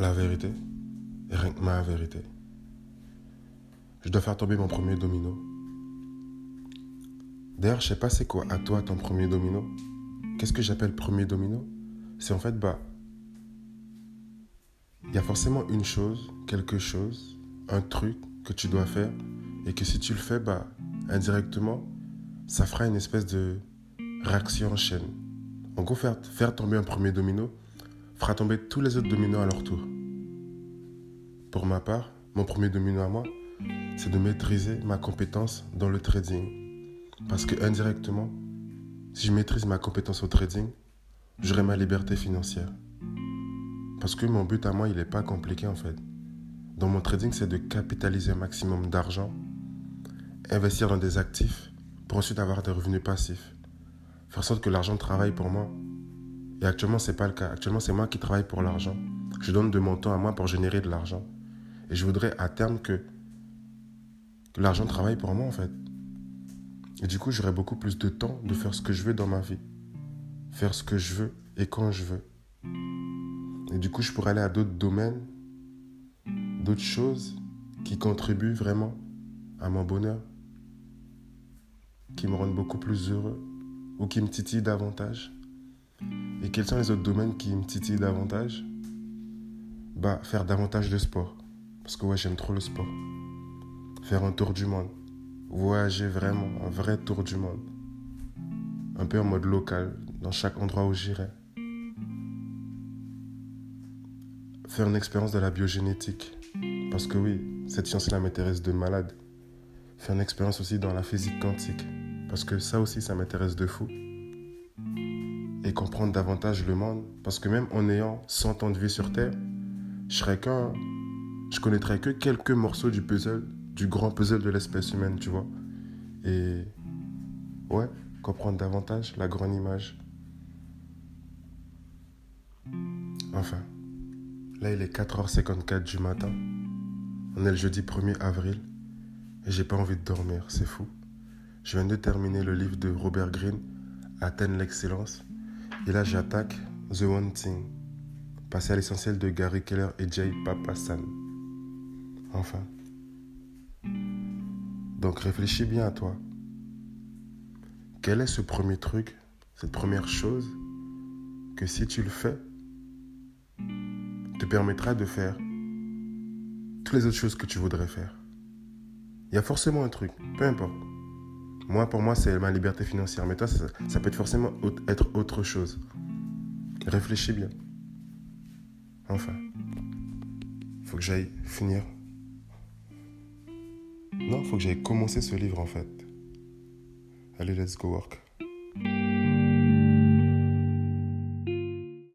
La vérité, et rien que ma vérité. Je dois faire tomber mon premier domino. D'ailleurs, je sais pas c'est quoi à toi ton premier domino. Qu'est-ce que j'appelle premier domino? C'est en fait, bah, il y a forcément une chose, quelque chose, un truc que tu dois faire et que si tu le fais, bah, indirectement, ça fera une espèce de réaction en chaîne. En gros, faire, faire tomber un premier domino fera tomber tous les autres dominos à leur tour. Pour ma part, mon premier domino à moi, c'est de maîtriser ma compétence dans le trading. Parce que indirectement, si je maîtrise ma compétence au trading, j'aurai ma liberté financière. Parce que mon but à moi, il n'est pas compliqué en fait. Dans mon trading, c'est de capitaliser un maximum d'argent, investir dans des actifs pour ensuite avoir des revenus passifs. Faire en sorte que l'argent travaille pour moi. Et actuellement, ce n'est pas le cas. Actuellement, c'est moi qui travaille pour l'argent. Je donne de mon temps à moi pour générer de l'argent. Et je voudrais à terme que, que l'argent travaille pour moi en fait. Et du coup, j'aurai beaucoup plus de temps de faire ce que je veux dans ma vie. Faire ce que je veux et quand je veux. Et du coup, je pourrais aller à d'autres domaines, d'autres choses qui contribuent vraiment à mon bonheur, qui me rendent beaucoup plus heureux ou qui me titillent davantage. Et quels sont les autres domaines qui me titillent davantage? Bah, faire davantage de sport. Parce que j'aime trop le sport. Faire un tour du monde. Voyager vraiment, un vrai tour du monde. Un peu en mode local, dans chaque endroit où j'irai. faire une expérience de la biogénétique. Parce que oui, cette science-là m'intéresse de malade. Faire une expérience aussi dans la physique quantique. Parce que ça aussi, ça m'intéresse de fou. Et comprendre davantage le monde. Parce que même en ayant 100 ans de vie sur Terre, je serais qu'un. Je connaîtrais que quelques morceaux du puzzle, du grand puzzle de l'espèce humaine, tu vois. Et. Ouais, comprendre davantage la grande image. Enfin. Là, il est 4h54 du matin. On est le jeudi 1er avril. Et j'ai pas envie de dormir, c'est fou. Je viens de terminer le livre de Robert Greene, Athènes l'excellence. Et là, j'attaque The One Thing. Passer à l'essentiel de Gary Keller et Jay Papasan. Enfin. Donc réfléchis bien à toi. Quel est ce premier truc, cette première chose, que si tu le fais, te permettra de faire toutes les autres choses que tu voudrais faire? Il y a forcément un truc, peu importe. Moi, pour moi, c'est ma liberté financière. Mais toi, ça, peut être forcément être autre chose. Réfléchis bien. Enfin, faut que j'aille finir. Non, faut que j'aille commencer ce livre en fait. Allez, let's go work.